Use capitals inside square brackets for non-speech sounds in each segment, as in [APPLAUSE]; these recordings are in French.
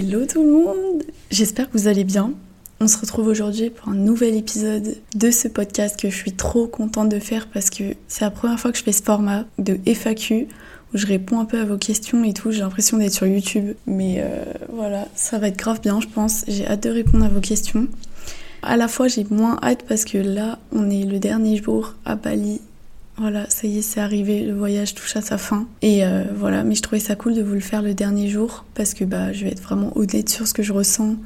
Hello tout le monde J'espère que vous allez bien. On se retrouve aujourd'hui pour un nouvel épisode de ce podcast que je suis trop contente de faire parce que c'est la première fois que je fais ce format de FAQ où je réponds un peu à vos questions et tout. J'ai l'impression d'être sur YouTube. Mais euh, voilà, ça va être grave bien, je pense. J'ai hâte de répondre à vos questions. À la fois, j'ai moins hâte parce que là, on est le dernier jour à Bali. Voilà, ça y est, c'est arrivé, le voyage touche à sa fin. Et euh, voilà, mais je trouvais ça cool de vous le faire le dernier jour parce que bah, je vais être vraiment honnête sur ce que je ressens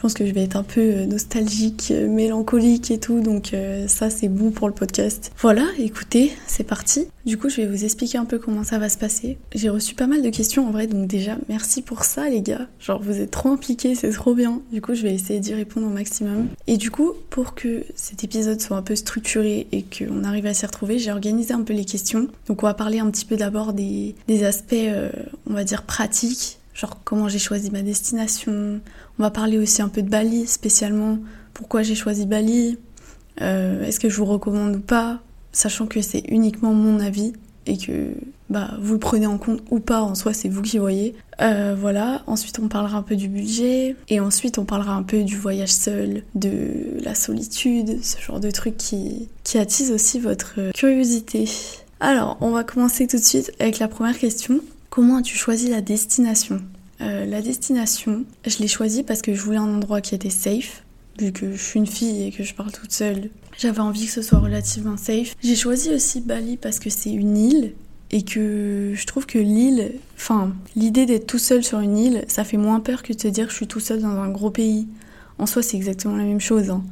pense que je vais être un peu euh, nostalgique, euh, mélancolique et tout, donc euh, ça c'est bon pour le podcast. Voilà, écoutez, c'est parti. Du coup, je vais vous expliquer un peu comment ça va se passer. J'ai reçu pas mal de questions en vrai, donc déjà merci pour ça les gars. Genre vous êtes trop impliqués, c'est trop bien. Du coup, je vais essayer d'y répondre au maximum. Et du coup, pour que cet épisode soit un peu structuré et qu'on arrive à s'y retrouver, j'ai organisé un peu les questions. Donc on va parler un petit peu d'abord des, aspects, on va dire, pratiques genre comment j'ai choisi ma destination. On va parler aussi un peu de Bali spécialement, pourquoi j'ai choisi Bali, euh, est-ce que je vous recommande ou pas, sachant que c'est uniquement mon avis et que bah, vous le prenez en compte ou pas, en soi c'est vous qui voyez. Euh, voilà, ensuite on parlera un peu du budget et ensuite on parlera un peu du voyage seul, de la solitude, ce genre de trucs qui, qui attise aussi votre curiosité. Alors, on va commencer tout de suite avec la première question. Comment as-tu choisi la destination euh, La destination, je l'ai choisie parce que je voulais un endroit qui était safe, vu que je suis une fille et que je parle toute seule. J'avais envie que ce soit relativement safe. J'ai choisi aussi Bali parce que c'est une île et que je trouve que l'île, enfin, l'idée d'être tout seul sur une île, ça fait moins peur que de se dire que je suis tout seul dans un gros pays. En soi, c'est exactement la même chose. Hein.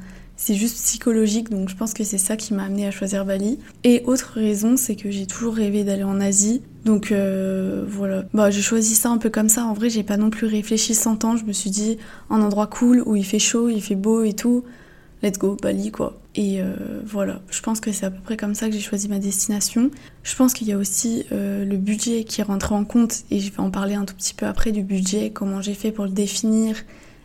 C'est juste psychologique, donc je pense que c'est ça qui m'a amené à choisir Bali. Et autre raison, c'est que j'ai toujours rêvé d'aller en Asie. Donc euh, voilà, bah, j'ai choisi ça un peu comme ça. En vrai, j'ai pas non plus réfléchi 100 ans. Je me suis dit, un endroit cool où il fait chaud, il fait beau et tout. Let's go, Bali quoi. Et euh, voilà, je pense que c'est à peu près comme ça que j'ai choisi ma destination. Je pense qu'il y a aussi euh, le budget qui rentre en compte et je vais en parler un tout petit peu après du budget, comment j'ai fait pour le définir,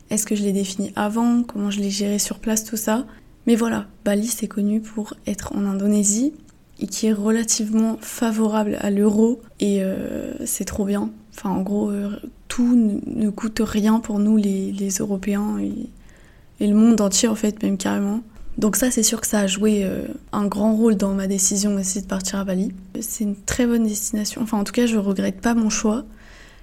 est-ce que je l'ai défini avant? Comment je l'ai géré sur place, tout ça? Mais voilà, Bali c'est connu pour être en Indonésie et qui est relativement favorable à l'euro et euh, c'est trop bien. Enfin en gros, euh, tout ne coûte rien pour nous les, Européens et, le monde entier en fait, même carrément. Donc ça, c'est sûr que ça a joué euh, un grand rôle dans ma décision aussi de partir à Bali. C'est une très bonne destination. Enfin, en tout cas, je regrette pas mon choix.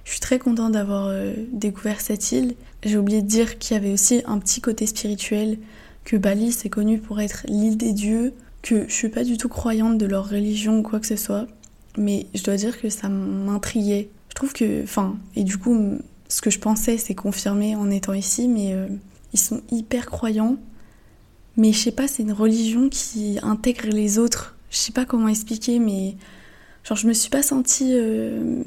Je suis très contente d'avoir euh, découvert cette île. J'ai oublié de dire qu'il y avait aussi un petit côté spirituel, que Bali c'est connu pour être l'île des dieux, que je suis pas du tout croyante de leur religion ou quoi que ce soit, mais je dois dire que ça m'intriguait. Je trouve que, enfin, et du coup, ce que je pensais c'est confirmé en étant ici, mais euh, ils sont hyper croyants. Mais je sais pas, c'est une religion qui intègre les autres. Je sais pas comment expliquer, mais genre je me suis pas sentie euh,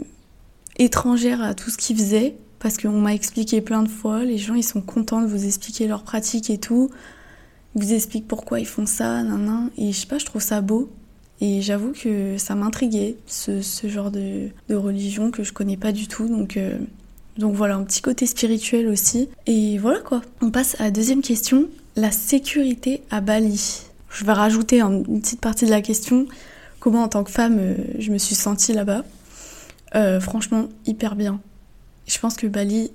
étrangère à tout ce qu'ils faisaient, parce qu'on m'a expliqué plein de fois, les gens ils sont contents de vous expliquer leurs pratiques et tout, ils vous expliquent pourquoi ils font ça, nan, et je sais pas, je trouve ça beau. Et j'avoue que ça m'intriguait, ce, genre de, religion que je connais pas du tout, donc... Euh, donc voilà, un petit côté spirituel aussi. Et voilà quoi. On passe à la deuxième question, la sécurité à Bali. Je vais rajouter une petite partie de la question. Comment en tant que femme euh, je me suis sentie là-bas? Euh, franchement, hyper bien. Je pense que Bali,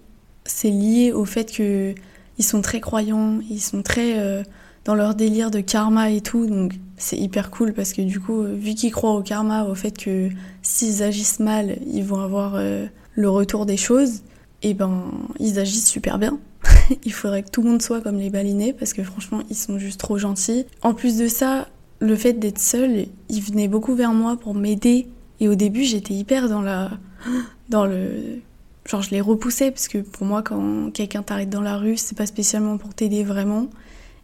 c'est lié au fait que ils sont très croyants, ils sont très euh, dans leur délire de karma et tout, donc c'est hyper cool parce que du coup, vu qu'ils croient au karma, au fait que s'ils agissent mal, ils vont avoir euh, le retour des choses, et ben ils agissent super bien. [LAUGHS] Il faudrait que tout le monde soit comme les balinais parce que franchement, ils sont juste trop gentils. En plus de ça, le fait d'être seul, ils venaient beaucoup vers moi pour m'aider et au début, j'étais hyper dans la. dans le. Genre, je les repoussais, parce que pour moi, quand quelqu'un t'arrête dans la rue, c'est pas spécialement pour t'aider vraiment.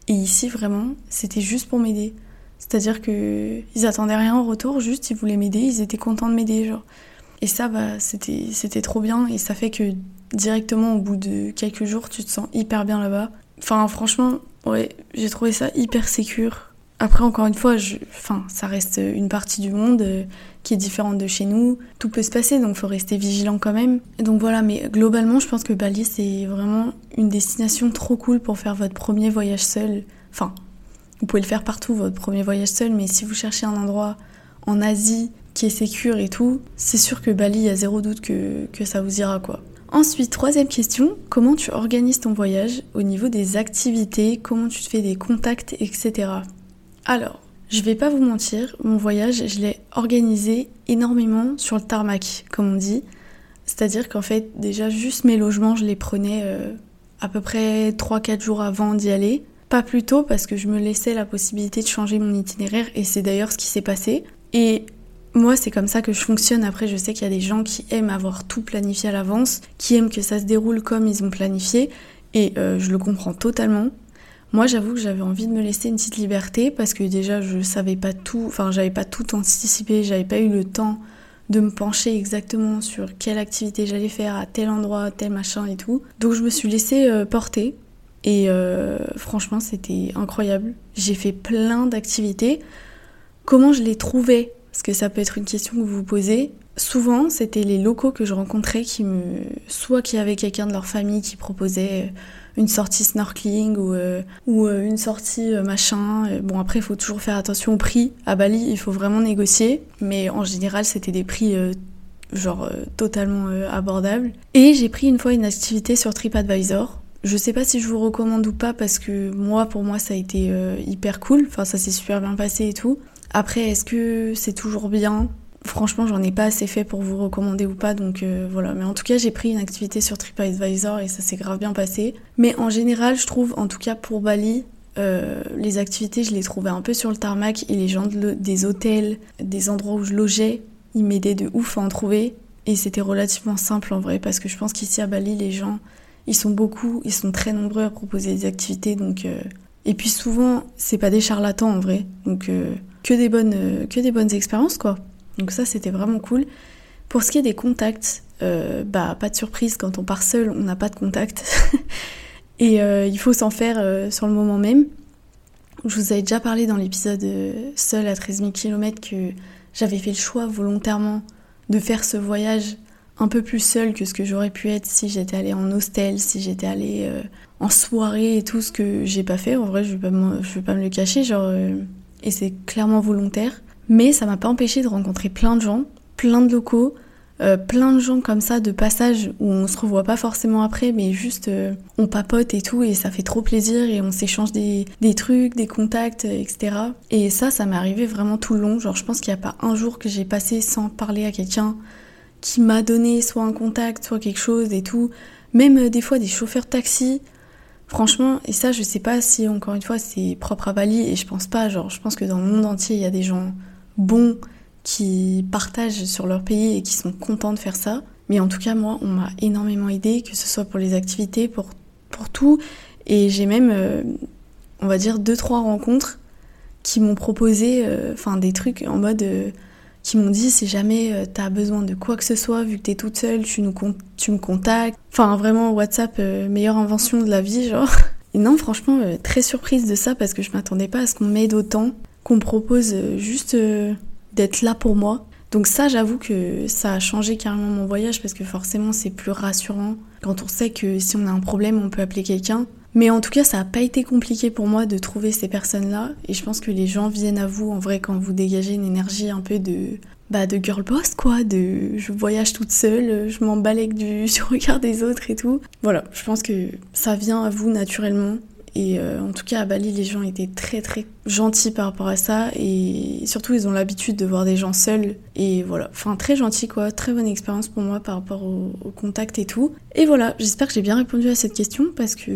Et ici, vraiment, c'était juste pour m'aider. C'est-à-dire que ils attendaient rien en retour, juste ils voulaient m'aider, ils étaient contents de m'aider, genre. Et ça, bah, c'était, c'était trop bien, et ça fait que directement, au bout de quelques jours, tu te sens hyper bien là-bas. Enfin, franchement, ouais, j'ai trouvé ça hyper sécure. Après, encore une fois, enfin, ça reste une partie du monde euh, qui est différente de chez nous. Tout peut se passer, donc il faut rester vigilant quand même. Donc voilà, mais globalement, je pense que Bali, c'est vraiment une destination trop cool pour faire votre premier voyage seul. Enfin, vous pouvez le faire partout, votre premier voyage seul, mais si vous cherchez un endroit en Asie qui est sécure et tout, c'est sûr que Bali, il y a zéro doute que, que ça vous ira, quoi. Ensuite, troisième question, comment tu organises ton voyage au niveau des activités, comment tu te fais des contacts, etc. Alors, je vais pas vous mentir, mon voyage, je l'ai organisé énormément sur le tarmac, comme on dit. C'est-à-dire qu'en fait, déjà, juste mes logements, je les prenais euh, à peu près 3-4 jours avant d'y aller. Pas plus tôt parce que je me laissais la possibilité de changer mon itinéraire et c'est d'ailleurs ce qui s'est passé. Et moi, c'est comme ça que je fonctionne. Après, je sais qu'il y a des gens qui aiment avoir tout planifié à l'avance, qui aiment que ça se déroule comme ils ont planifié et euh, je le comprends totalement. Moi, j'avoue que j'avais envie de me laisser une petite liberté parce que déjà, je savais pas tout, enfin, j'avais pas tout anticipé, j'avais pas eu le temps de me pencher exactement sur quelle activité j'allais faire à tel endroit, tel machin et tout. Donc, je me suis laissée euh, porter et euh, franchement, c'était incroyable. J'ai fait plein d'activités. Comment je les trouvais? Parce que ça peut être une question que vous vous posez. Souvent, c'était les locaux que je rencontrais qui me. soit qui avaient quelqu'un de leur famille qui proposait une sortie snorkeling ou, euh, euh, une sortie euh, machin. Bon, après, il faut toujours faire attention au prix. À Bali, il faut vraiment négocier. Mais en général, c'était des prix genre totalement abordables. Et j'ai pris une fois une activité sur TripAdvisor. Je sais pas si je vous recommande ou pas parce que moi, pour moi, ça a été hyper cool. Enfin, ça s'est super bien passé et tout. Après, est-ce que c'est toujours bien? Franchement, j'en ai pas assez fait pour vous recommander ou pas, donc euh, voilà. Mais en tout cas, j'ai pris une activité sur TripAdvisor et ça s'est grave bien passé. Mais en général, je trouve, en tout cas pour Bali, euh, les activités, je les trouvais un peu sur le tarmac et les gens des hôtels, des endroits où je logeais, ils m'aidaient de ouf à en trouver. Et c'était relativement simple en vrai, parce que je pense qu'ici à Bali, les gens, ils sont beaucoup, ils sont très nombreux à proposer des activités, donc. Euh, et puis souvent, c'est pas des charlatans en vrai, donc que des bonnes, que des bonnes expériences quoi. Donc ça, c'était vraiment cool. Pour ce qui est des contacts, euh, bah pas de surprise, quand on part seul, on n'a pas de contact. [LAUGHS] Et euh, il faut s'en faire euh, sur le moment même. Je vous avais déjà parlé dans l'épisode Seul à 13 000 km que j'avais fait le choix volontairement de faire ce voyage un peu plus seul que ce que j'aurais pu être si j'étais allée en hostel, si j'étais allée en soirée et tout ce que j'ai pas fait. En vrai, je vais pas pas me le cacher, genre, et c'est clairement volontaire. Mais ça m'a pas empêché de rencontrer plein de gens, plein de locaux, euh, plein de gens comme ça de passage où on se revoit pas forcément après, mais juste euh, on papote et tout, et ça fait trop plaisir et on s'échange des, des, trucs, des contacts, etc. Et ça, ça m'est arrivé vraiment tout le long. Genre, je pense qu'il n'y a pas un jour que j'ai passé sans parler à quelqu'un qui m'a donné soit un contact, soit quelque chose et tout. Même euh, des fois des chauffeurs de taxi. Franchement, et ça, je sais pas si encore une fois c'est propre à Bali, et je pense pas. Genre, je pense que dans le monde entier, il y a des gens bons, qui partagent sur leur pays et qui sont contents de faire ça. Mais en tout cas, moi, on m'a énormément aidé, que ce soit pour les activités, pour, pour tout. Et j'ai même, euh, on va dire, deux, trois rencontres qui m'ont proposé euh, des trucs en mode. Euh, qui m'ont dit si jamais t'as besoin de quoi que ce soit, vu que t'es toute seule, tu, nous tu me contactes. Enfin, vraiment, WhatsApp, meilleure invention de la vie, genre. [LAUGHS] Et non, franchement, très surprise de ça parce que je m'attendais pas à ce qu'on m'aide autant qu'on me propose euh, juste euh, d'être là pour moi. Donc ça, j'avoue que ça a changé carrément mon voyage parce que forcément, c'est plus rassurant quand on sait que si on a un problème, on peut appeler quelqu'un. Mais en tout cas, ça n'a pas été compliqué pour moi de trouver ces personnes-là. Et je pense que les gens viennent à vous, en vrai, quand vous dégagez une énergie un peu de, bah, de girl boss, quoi. De je voyage toute seule, je m'emballe avec du [LAUGHS] sur regard des autres et tout. Voilà, je pense que ça vient à vous naturellement. Et euh, en tout cas, à Bali, les gens étaient très très gentils par rapport à ça. Et surtout, ils ont l'habitude de voir des gens seuls. Et voilà, enfin, très gentil quoi. Très bonne expérience pour moi par rapport au, contact et tout. Et voilà, j'espère que j'ai bien répondu à cette question parce que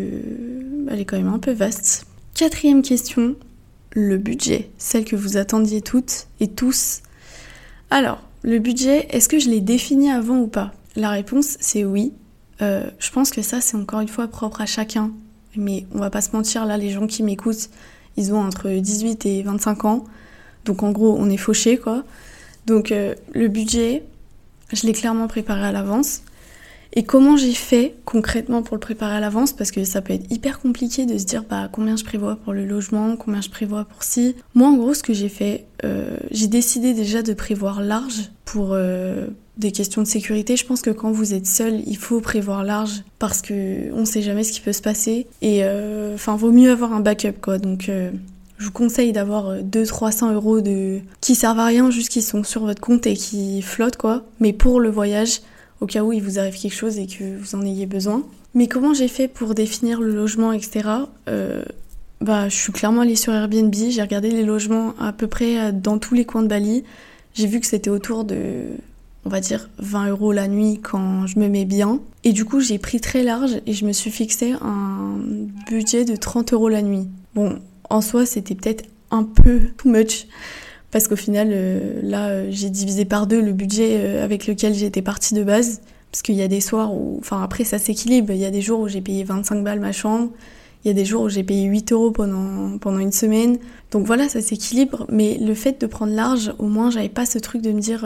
bah, elle est quand même un peu vaste. Quatrième question, le budget. Celle que vous attendiez toutes et tous. Alors, le budget, est-ce que je l'ai défini avant ou pas? La réponse, c'est oui. Euh, je pense que ça, c'est encore une fois propre à chacun mais on va pas se mentir, là, les gens qui m'écoutent, ils ont entre 18 et 25 ans. Donc en gros, on est fauché, quoi. Donc euh, le budget, je l'ai clairement préparé à l'avance. Et comment j'ai fait concrètement pour le préparer à l'avance? Parce que ça peut être hyper compliqué de se dire bah, combien je prévois pour le logement, combien je prévois pour ci. Moi, en gros, ce que j'ai fait, euh, j'ai décidé déjà de prévoir large pour, euh, des questions de sécurité. Je pense que quand vous êtes seul, il faut prévoir large parce que on sait jamais ce qui peut se passer. Et euh, enfin, vaut mieux avoir un backup quoi. Donc euh, je vous conseille d'avoir 200-300 euros de... qui servent à rien, juste qui sont sur votre compte et qui flottent quoi. Mais pour le voyage, au cas où il vous arrive quelque chose et que vous en ayez besoin. Mais comment j'ai fait pour définir le logement, etc. Euh, bah, je suis clairement allée sur Airbnb, j'ai regardé les logements à peu près dans tous les coins de Bali. J'ai vu que c'était autour de, on va dire, 20 euros la nuit quand je me mets bien. Et du coup, j'ai pris très large et je me suis fixé un budget de 30 euros la nuit. Bon, en soi, c'était peut-être un peu too much. Parce qu'au final, euh, là, euh, j'ai divisé par deux le budget euh, avec lequel j'étais partie de base. Parce qu'il y a des soirs où. Enfin, après, ça s'équilibre. Il y a des jours où j'ai payé 25 balles ma chambre. Il y a des jours où j'ai payé 8 euros pendant, pendant une semaine. Donc voilà, ça s'équilibre. Mais le fait de prendre large, au moins, j'avais pas ce truc de me dire.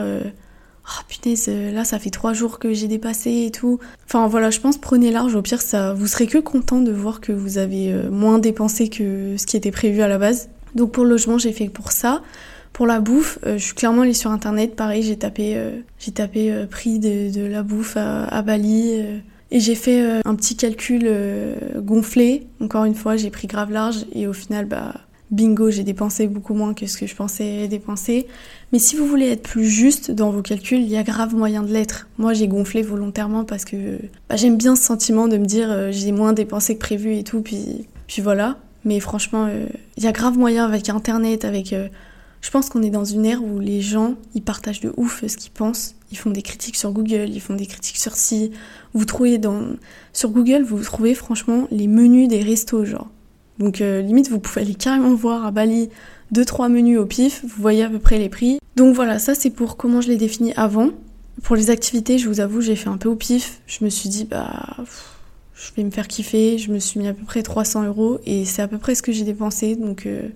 Oh, punaise, là ça fait trois jours que j'ai dépassé et tout. Enfin voilà, je pense prenez large, au pire ça, vous serez que content de voir que vous avez moins dépensé que ce qui était prévu à la base. Donc pour le logement j'ai fait pour ça. Pour la bouffe, euh, je suis clairement allée sur internet. Pareil, j'ai tapé, euh, j'ai tapé euh, prix de, la bouffe à, Bali. et j'ai fait un petit calcul gonflé. Encore une fois, j'ai pris grave large. Et au final, bah, bingo, j'ai dépensé beaucoup moins que ce que je pensais dépenser. Mais si vous voulez être plus juste dans vos calculs, il y a grave moyen de l'être. Moi, j'ai gonflé volontairement parce que bah, j'aime bien ce sentiment de me dire j'ai moins dépensé que prévu et tout. Puis, puis voilà. Mais franchement, il y a grave moyen avec Internet, avec je pense qu'on est dans une ère où les gens, ils partagent de ouf ce qu'ils pensent. Ils font des critiques sur Google, ils font des critiques sur si. Vous trouvez dans sur Google, vous trouvez franchement les menus des restos, genre. Donc euh, limite, vous pouvez aller carrément voir à Bali deux trois menus au pif. Vous voyez à peu près les prix. Donc voilà, ça c'est pour comment je l'ai défini avant. Pour les activités, je vous avoue, j'ai fait un peu au pif. Je me suis dit bah je vais me faire kiffer. Je me suis mis à peu près 300 euros et c'est à peu près ce que j'ai dépensé. Donc euh,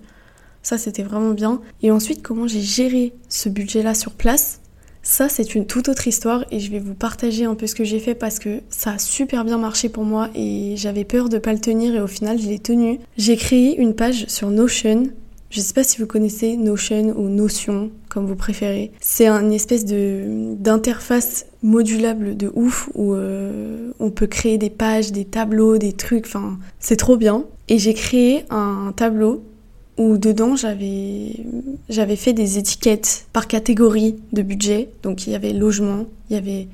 ça, c'était vraiment bien. Et ensuite, comment j'ai géré ce budget-là sur place? Ça, c'est une toute autre histoire et je vais vous partager un peu ce que j'ai fait parce que ça a super bien marché pour moi et j'avais peur de pas le tenir et au final, je l'ai tenu. J'ai créé une page sur Notion. Je sais pas si vous connaissez Notion ou Notion, comme vous préférez. C'est une espèce de d'interface modulable de ouf où euh, on peut créer des pages, des tableaux, des trucs. Enfin, c'est trop bien. Et j'ai créé un tableau où dedans j'avais fait des étiquettes par catégorie de budget. Donc il y avait logement, il y avait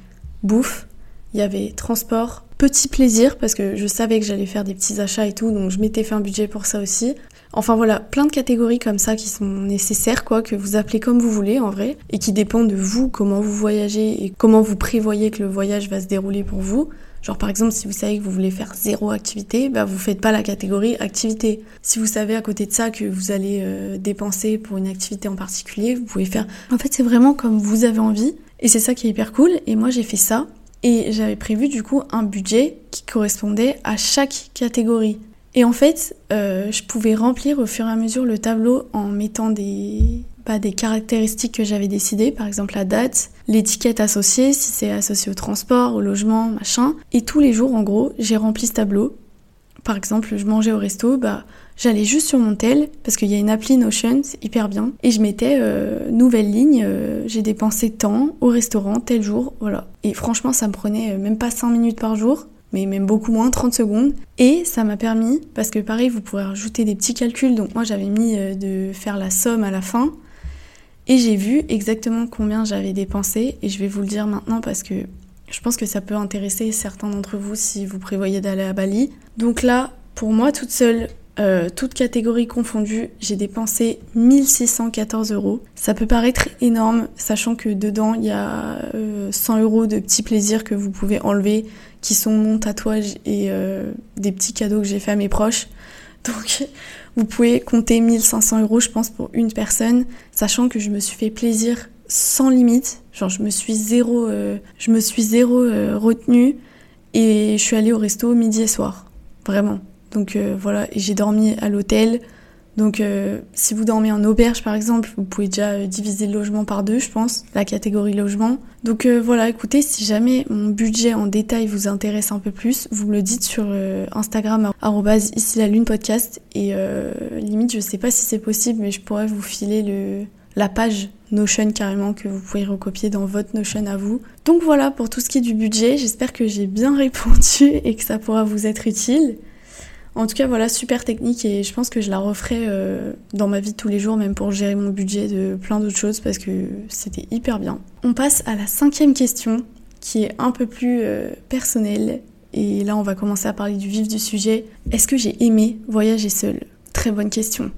bouffe, il y avait transport, petit plaisir parce que je savais que j'allais faire des petits achats et tout, donc je m'étais fait un budget pour ça aussi. Enfin voilà, plein de catégories comme ça qui sont nécessaires, quoi, que vous appelez comme vous voulez en vrai, et qui dépendent de vous, comment vous voyagez et comment vous prévoyez que le voyage va se dérouler pour vous. Genre par exemple, si vous savez que vous voulez faire zéro activité, bah vous faites pas la catégorie activité. Si vous savez à côté de ça que vous allez euh, dépenser pour une activité en particulier, vous pouvez faire. En fait, c'est vraiment comme vous avez envie et c'est ça qui est hyper cool. Et moi, j'ai fait ça et j'avais prévu du coup un budget qui correspondait à chaque catégorie. Et en fait, euh, je pouvais remplir au fur et à mesure le tableau en mettant des, pas des caractéristiques que j'avais décidées, par exemple la date, l'étiquette associée, si c'est associé au transport, au logement, machin. Et tous les jours, en gros, j'ai rempli ce tableau. Par exemple, je mangeais au resto, bah, j'allais juste sur mon tel, parce qu'il y a une appli Notion, c'est hyper bien, et je mettais euh, nouvelle ligne, euh, j'ai dépensé tant au restaurant, tel jour, voilà. Et franchement, ça me prenait euh, même pas 5 minutes par jour, mais même beaucoup moins, 30 secondes. Et ça m'a permis, parce que pareil, vous pourrez rajouter des petits calculs, donc moi j'avais mis de faire la somme à la fin, et j'ai vu exactement combien j'avais dépensé et je vais vous le dire maintenant parce que je pense que ça peut intéresser certains d'entre vous si vous prévoyez d'aller à Bali. Donc là, pour moi toute seule, euh, toute catégorie confondue, j'ai dépensé 1614 euros. Ça peut paraître énorme, sachant que dedans il y a 100 euh, euros de petits plaisirs que vous pouvez enlever, qui sont mon tatouage et euh, des petits cadeaux que j'ai fait à mes proches. Donc vous pouvez compter 1500 euros, je pense, pour une personne, sachant que je me suis fait plaisir sans limite. Genre, je me suis zéro, euh, je me suis zéro euh, retenue et je suis allée au resto midi et soir. Vraiment. Donc euh, voilà, j'ai dormi à l'hôtel. Donc euh, si vous dormez en auberge par exemple, vous pouvez déjà euh, diviser le logement par deux, je pense, la catégorie logement. Donc euh, voilà, écoutez, si jamais mon budget en détail vous intéresse un peu plus, vous me le dites sur Instagram ici la lune podcast et limite je sais pas si c'est possible mais je pourrais vous filer le la page Notion carrément que vous pouvez recopier dans votre Notion à vous. Donc voilà pour tout ce qui est du budget, j'espère que j'ai bien [LAUGHS] répondu et que ça pourra vous être utile. En tout cas, voilà, super technique et je pense que je la referai euh, dans ma vie tous les jours, même pour gérer mon budget de plein d'autres choses parce que c'était hyper bien. On passe à la cinquième question qui est un peu plus euh, personnelle. Et là, on va commencer à parler du vif du sujet. Est-ce que j'ai aimé voyager seule? Très bonne question.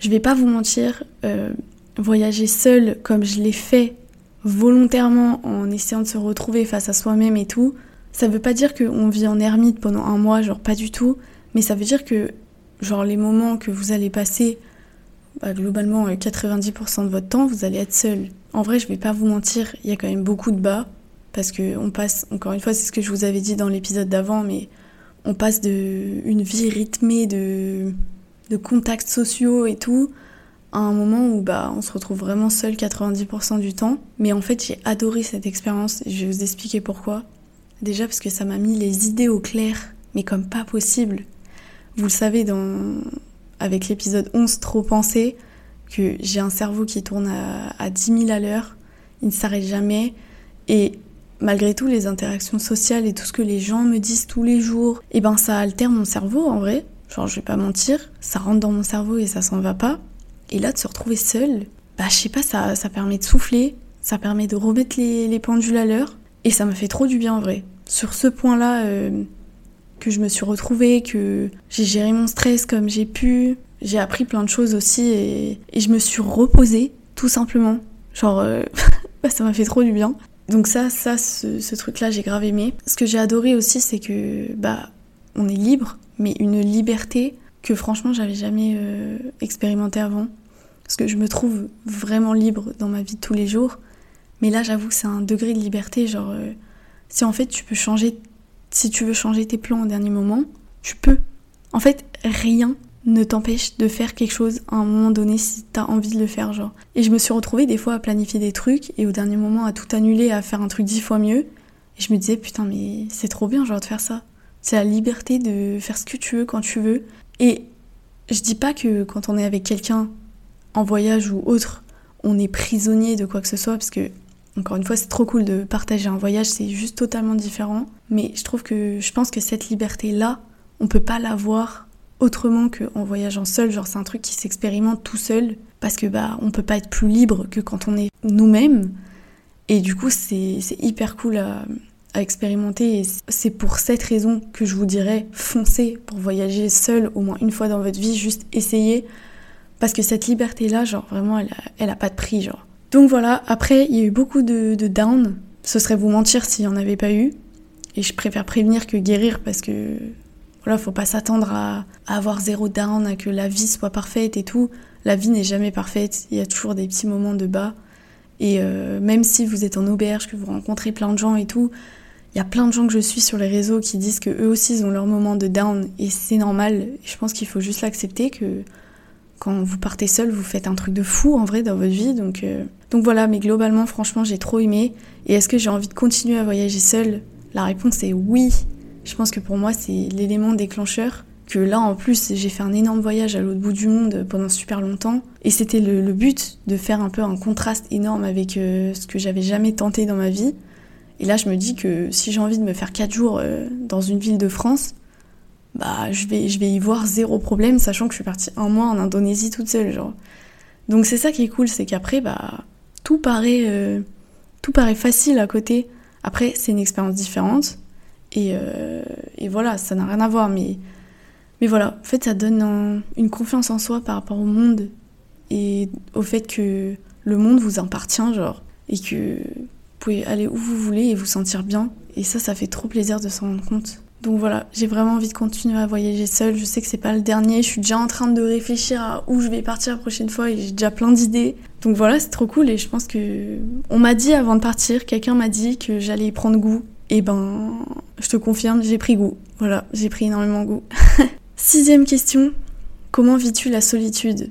Je vais pas vous mentir, euh, voyager seule comme je l'ai fait volontairement en essayant de se retrouver face à soi-même et tout, ça veut pas dire qu'on vit en ermite pendant un mois, genre pas du tout, mais ça veut dire que genre les moments que vous allez passer, bah, globalement 90% euh, de votre temps, vous allez être seul. En vrai, je vais pas vous mentir, il y a quand même beaucoup de bas, parce que on passe, encore une fois, c'est ce que je vous avais dit dans l'épisode d'avant, mais on passe de une vie rythmée de, de contacts sociaux et tout, à un moment où bah, on se retrouve vraiment seul 90% du temps. Mais en fait, j'ai adoré cette expérience et je vais vous expliquer pourquoi. Déjà parce que ça m'a mis les idées au clair, mais comme pas possible. Vous le savez, dans... avec l'épisode 11, Trop penser, que j'ai un cerveau qui tourne à, à 10 000 à l'heure, il ne s'arrête jamais. Et malgré tout, les interactions sociales et tout ce que les gens me disent tous les jours, et eh ben ça altère mon cerveau en vrai. Genre, je vais pas mentir, ça rentre dans mon cerveau et ça s'en va pas. Et là, de se retrouver seul, bah, je sais pas, ça, ça permet de souffler, ça permet de remettre les, pendules à l'heure. Et ça m'a fait trop du bien en vrai. Sur ce point-là, euh, que je me suis retrouvée, que j'ai géré mon stress comme j'ai pu, j'ai appris plein de choses aussi et, je me suis reposée, tout simplement. Genre, euh, [LAUGHS] ça m'a fait trop du bien. Donc ça, ça, ce, truc-là, j'ai grave aimé. Ce que j'ai adoré aussi, c'est que, bah, on est libre, mais une liberté que franchement j'avais jamais euh, expérimenté avant. Parce que je me trouve vraiment libre dans ma vie de tous les jours. Mais là j'avoue que c'est un degré de liberté, genre euh, si en fait tu peux changer, si tu veux changer tes plans au dernier moment, tu peux. En fait rien ne t'empêche de faire quelque chose à un moment donné si t'as envie de le faire genre. Et je me suis retrouvée des fois à planifier des trucs et au dernier moment à tout annuler, à faire un truc dix fois mieux. Et je me disais putain mais c'est trop bien genre de faire ça. C'est la liberté de faire ce que tu veux quand tu veux. Et je dis pas que quand on est avec quelqu'un en voyage ou autre, on est prisonnier de quoi que ce soit, parce que, encore une fois, c'est trop cool de partager un voyage, c'est juste totalement différent. Mais je trouve que, je pense que cette liberté-là, on peut pas l'avoir autrement qu'en voyageant seul. Genre, c'est un truc qui s'expérimente tout seul, parce que, bah, on peut pas être plus libre que quand on est nous-mêmes. Et du coup, c'est hyper cool à, expérimenter. Et c'est pour cette raison que je vous dirais foncez pour voyager seul au moins une fois dans votre vie, juste essayez. Parce que cette liberté-là, genre vraiment, elle a, elle a pas de prix, genre. Donc voilà, après, il y a eu beaucoup de, down. Ce serait vous mentir s'il n'y en avait pas eu. Et je préfère prévenir que guérir parce que voilà, faut pas s'attendre à, avoir zéro down, à que la vie soit parfaite et tout. La vie n'est jamais parfaite, il y a toujours des petits moments de bas. Et euh, même si vous êtes en auberge, que vous rencontrez plein de gens et tout, il y a plein de gens que je suis sur les réseaux qui disent que eux aussi ils ont leur moment de down et c'est normal. Je pense qu'il faut juste l'accepter que quand vous partez seul, vous faites un truc de fou en vrai dans votre vie. Donc, euh, donc voilà, mais globalement, franchement, j'ai trop aimé. Et est-ce que j'ai envie de continuer à voyager seul? La réponse est oui. Je pense que pour moi, c'est l'élément déclencheur. Que là, en plus, j'ai fait un énorme voyage à l'autre bout du monde pendant super longtemps. Et c'était le, but de faire un peu un contraste énorme avec euh, ce que j'avais jamais tenté dans ma vie. Et là, je me dis que si j'ai envie de me faire 4 jours euh, dans une ville de France, bah, je vais, je vais y voir zéro problème, sachant que je suis partie un mois en Indonésie toute seule, genre. Donc c'est ça qui est cool, c'est qu'après, bah, tout paraît, euh, tout paraît facile à côté. Après, c'est une expérience différente. Et, euh, et voilà, ça n'a rien à voir. Mais, mais voilà, en fait, ça donne une confiance en soi par rapport au monde et au fait que le monde vous appartient, genre. Et que pouvez aller où vous voulez et vous sentir bien. Et ça, ça fait trop plaisir de s'en rendre compte. Donc voilà, j'ai vraiment envie de continuer à voyager seule. Je sais que c'est pas le dernier. Je suis déjà en train de réfléchir à où je vais partir la prochaine fois et j'ai déjà plein d'idées. Donc voilà, c'est trop cool et je pense que on m'a dit avant de partir, quelqu'un m'a dit que j'allais y prendre goût. Et ben, je te confirme, j'ai pris goût. Voilà, j'ai pris énormément goût. [LAUGHS] Sixième question, comment vis-tu la solitude?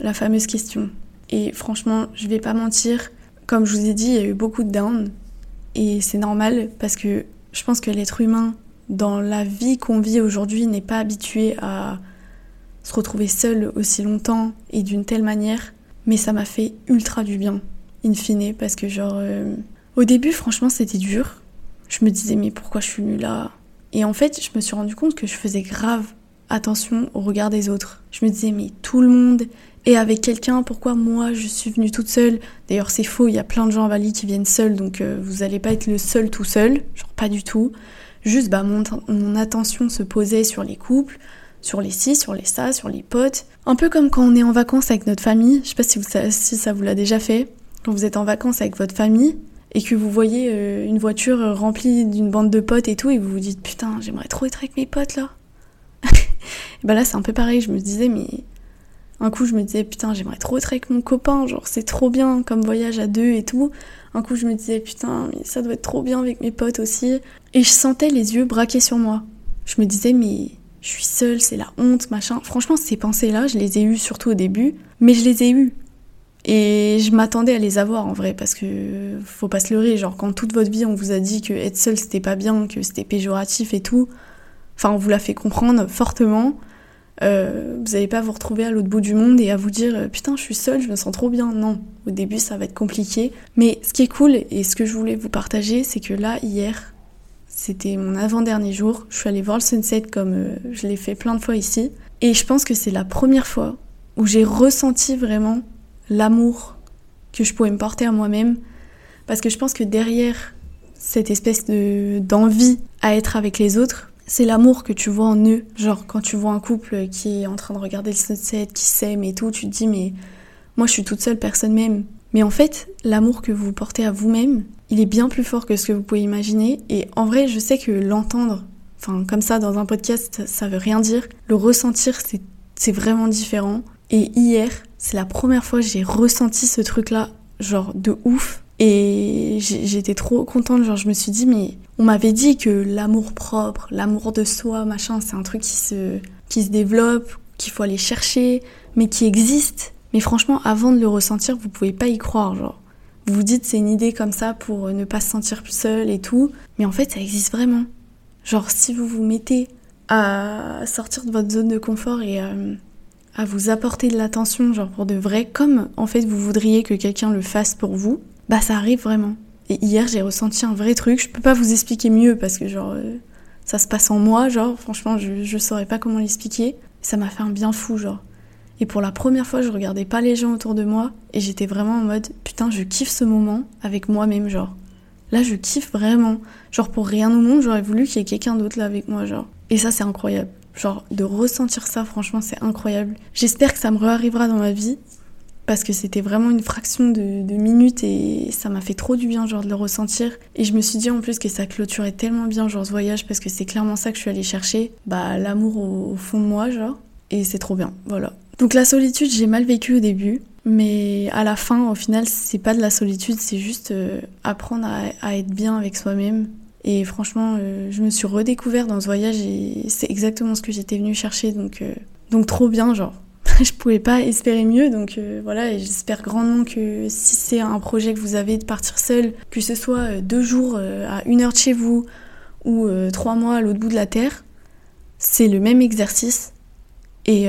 La fameuse question. Et franchement, je vais pas mentir, comme je vous ai dit, il y a eu beaucoup de down et c'est normal parce que je pense que l'être humain, dans la vie qu'on vit aujourd'hui, n'est pas habitué à se retrouver seul aussi longtemps et d'une telle manière. Mais ça m'a fait ultra du bien, in fine, parce que genre... Euh, au début, franchement, c'était dur. Je me disais, mais pourquoi je suis là? Et en fait, je me suis rendu compte que je faisais grave attention au regard des autres. Je me disais, mais tout le monde est avec quelqu'un, pourquoi moi je suis venue toute seule? D'ailleurs, c'est faux, il y a plein de gens à Bali qui viennent seuls, donc euh, vous allez pas être le seul tout seul, genre pas du tout. Juste, bah, mon, attention se posait sur les couples, sur les ci, sur les ça, sur les potes. Un peu comme quand on est en vacances avec notre famille, je sais pas si, vous, si ça vous l'a déjà fait, quand vous êtes en vacances avec votre famille et que vous voyez euh, une voiture remplie d'une bande de potes et tout, et vous vous dites putain, j'aimerais trop être avec mes potes là. [LAUGHS] et bah là, c'est un peu pareil, je me disais, mais un coup, je me disais putain, j'aimerais trop être avec mon copain, genre c'est trop bien comme voyage à deux et tout. Un coup, je me disais putain, mais ça doit être trop bien avec mes potes aussi. Et je sentais les yeux braqués sur moi. Je me disais, mais je suis seule, c'est la honte, machin. Franchement, ces pensées-là, je les ai eues surtout au début, mais je les ai eues. Et je m'attendais à les avoir en vrai, parce que faut pas se leurrer, genre quand toute votre vie on vous a dit que être seul c'était pas bien, que c'était péjoratif et tout, enfin on vous l'a fait comprendre fortement, euh, vous n'allez pas vous retrouver à l'autre bout du monde et à vous dire putain je suis seule, je me sens trop bien. Non, au début ça va être compliqué. Mais ce qui est cool et ce que je voulais vous partager, c'est que là hier, c'était mon avant-dernier jour, je suis allée voir le sunset comme euh, je l'ai fait plein de fois ici. Et je pense que c'est la première fois où j'ai ressenti vraiment l'amour que je pouvais me porter à moi-même. Parce que je pense que derrière cette espèce de d'envie à être avec les autres, c'est l'amour que tu vois en eux. Genre quand tu vois un couple qui est en train de regarder le sunset, qui s'aime et tout, tu te dis mais moi je suis toute seule, personne m'aime. Mais en fait, l'amour que vous portez à vous-même, il est bien plus fort que ce que vous pouvez imaginer. Et en vrai, je sais que l'entendre, enfin comme ça dans un podcast, ça veut rien dire. Le ressentir, c'est vraiment différent. Et hier, c'est la première fois que j'ai ressenti ce truc-là, genre de ouf. Et j'étais trop contente, genre je me suis dit, mais on m'avait dit que l'amour propre, l'amour de soi, machin, c'est un truc qui se, qui se développe, qu'il faut aller chercher, mais qui existe. Mais franchement, avant de le ressentir, vous pouvez pas y croire, genre. Vous vous dites c'est une idée comme ça pour ne pas se sentir seul et tout, mais en fait ça existe vraiment. Genre si vous vous mettez à sortir de votre zone de confort et euh, à vous apporter de l'attention, genre pour de vrai, comme en fait vous voudriez que quelqu'un le fasse pour vous, bah ça arrive vraiment. Et hier j'ai ressenti un vrai truc, je peux pas vous expliquer mieux parce que genre euh, ça se passe en moi, genre franchement je, je saurais pas comment l'expliquer. Ça m'a fait un bien fou, genre. Et pour la première fois je regardais pas les gens autour de moi et j'étais vraiment en mode putain je kiffe ce moment avec moi-même, genre. Là je kiffe vraiment. Genre pour rien au monde j'aurais voulu qu'il y ait quelqu'un d'autre là avec moi, genre. Et ça c'est incroyable. Genre de ressentir ça, franchement, c'est incroyable. J'espère que ça me réarrivera dans ma vie parce que c'était vraiment une fraction de, minutes et ça m'a fait trop du bien genre de le ressentir et je me suis dit en plus que ça clôturait tellement bien genre ce voyage parce que c'est clairement ça que je suis allée chercher bah l'amour au, fond de moi genre et c'est trop bien voilà donc la solitude j'ai mal vécu au début mais à la fin au final c'est pas de la solitude c'est juste euh, apprendre à être bien avec soi-même et franchement, euh, je me suis redécouvert dans ce voyage et c'est exactement ce que j'étais venue chercher. Donc, euh, donc trop bien, genre. [LAUGHS] je pouvais pas espérer mieux. Donc voilà, et j'espère grandement que si c'est un projet que vous avez de partir seul, que ce soit deux jours à une heure de chez vous ou trois mois à l'autre bout de la terre, c'est le même exercice. Et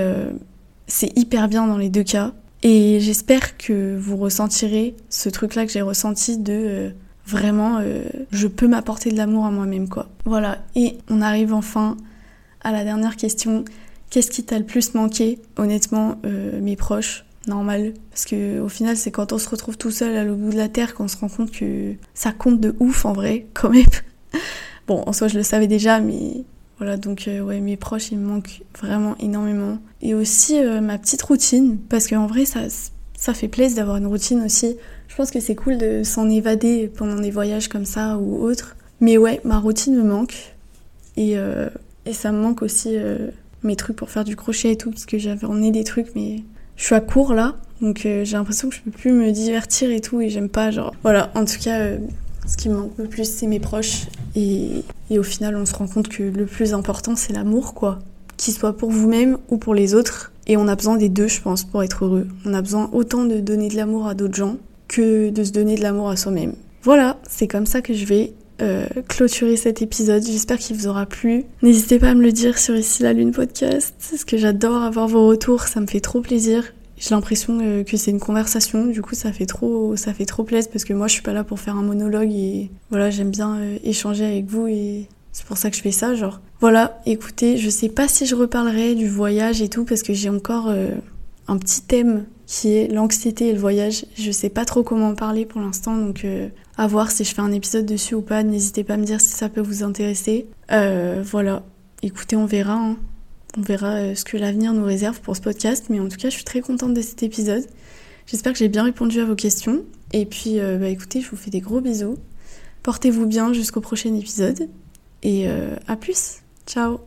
c'est hyper bien dans les deux cas. Et j'espère que vous ressentirez ce truc-là que j'ai ressenti de vraiment, euh, je peux m'apporter de l'amour à moi-même, quoi. Voilà, et on arrive enfin à la dernière question. Qu'est-ce qui t'a le plus manqué Honnêtement, euh, mes proches, normal. Parce que au final, c'est quand on se retrouve tout seul à l'autre bout de la terre qu'on se rend compte que ça compte de ouf en vrai, [LAUGHS] quand même. bon, en soi, je le savais déjà, mais voilà, donc euh, ouais, mes proches, ils me manquent vraiment énormément. Et aussi ma petite routine, parce qu'en vrai, ça, ça fait plaisir d'avoir une routine aussi. Je pense que c'est cool de s'en évader pendant des voyages comme ça ou autres. Mais ouais, ma routine me manque. Et, euh, et ça me manque aussi euh, mes trucs pour faire du crochet et tout, parce que j'avais emmené des trucs, mais je suis à court là. Donc euh, j'ai l'impression que je peux plus me divertir et tout, et j'aime pas, genre. Voilà, en tout cas, ce qui me manque le plus, c'est mes proches. Et, et au final, on se rend compte que le plus important, c'est l'amour, quoi. Qu'il soit pour vous-même ou pour les autres. Et on a besoin des deux, je pense, pour être heureux. On a besoin autant de donner de l'amour à d'autres gens que de se donner de l'amour à soi-même. Voilà, c'est comme ça que je vais euh, clôturer cet épisode. J'espère qu'il vous aura plu. N'hésitez pas à me le dire sur Ici la Lune podcast, parce que j'adore avoir vos retours, ça me fait trop plaisir. J'ai l'impression euh, que c'est une conversation, du coup ça fait trop, ça fait trop plaisir parce que moi je suis pas là pour faire un monologue et voilà j'aime bien euh, échanger avec vous et C'est pour ça que je fais ça, genre. Voilà, écoutez, je sais pas si je reparlerai du voyage et tout parce que j'ai encore euh, un petit thème qui est l'anxiété et le voyage. Je sais pas trop comment en parler pour l'instant, donc euh, à voir si je fais un épisode dessus ou pas. N'hésitez pas à me dire si ça peut vous intéresser. Euh, voilà, écoutez, on verra. Hein. On verra ce que l'avenir nous réserve pour ce podcast, mais en tout cas, je suis très contente de cet épisode. J'espère que j'ai bien répondu à vos questions. Et puis, bah, écoutez, je vous fais des gros bisous. Portez-vous bien jusqu'au prochain épisode et euh, à plus. Ciao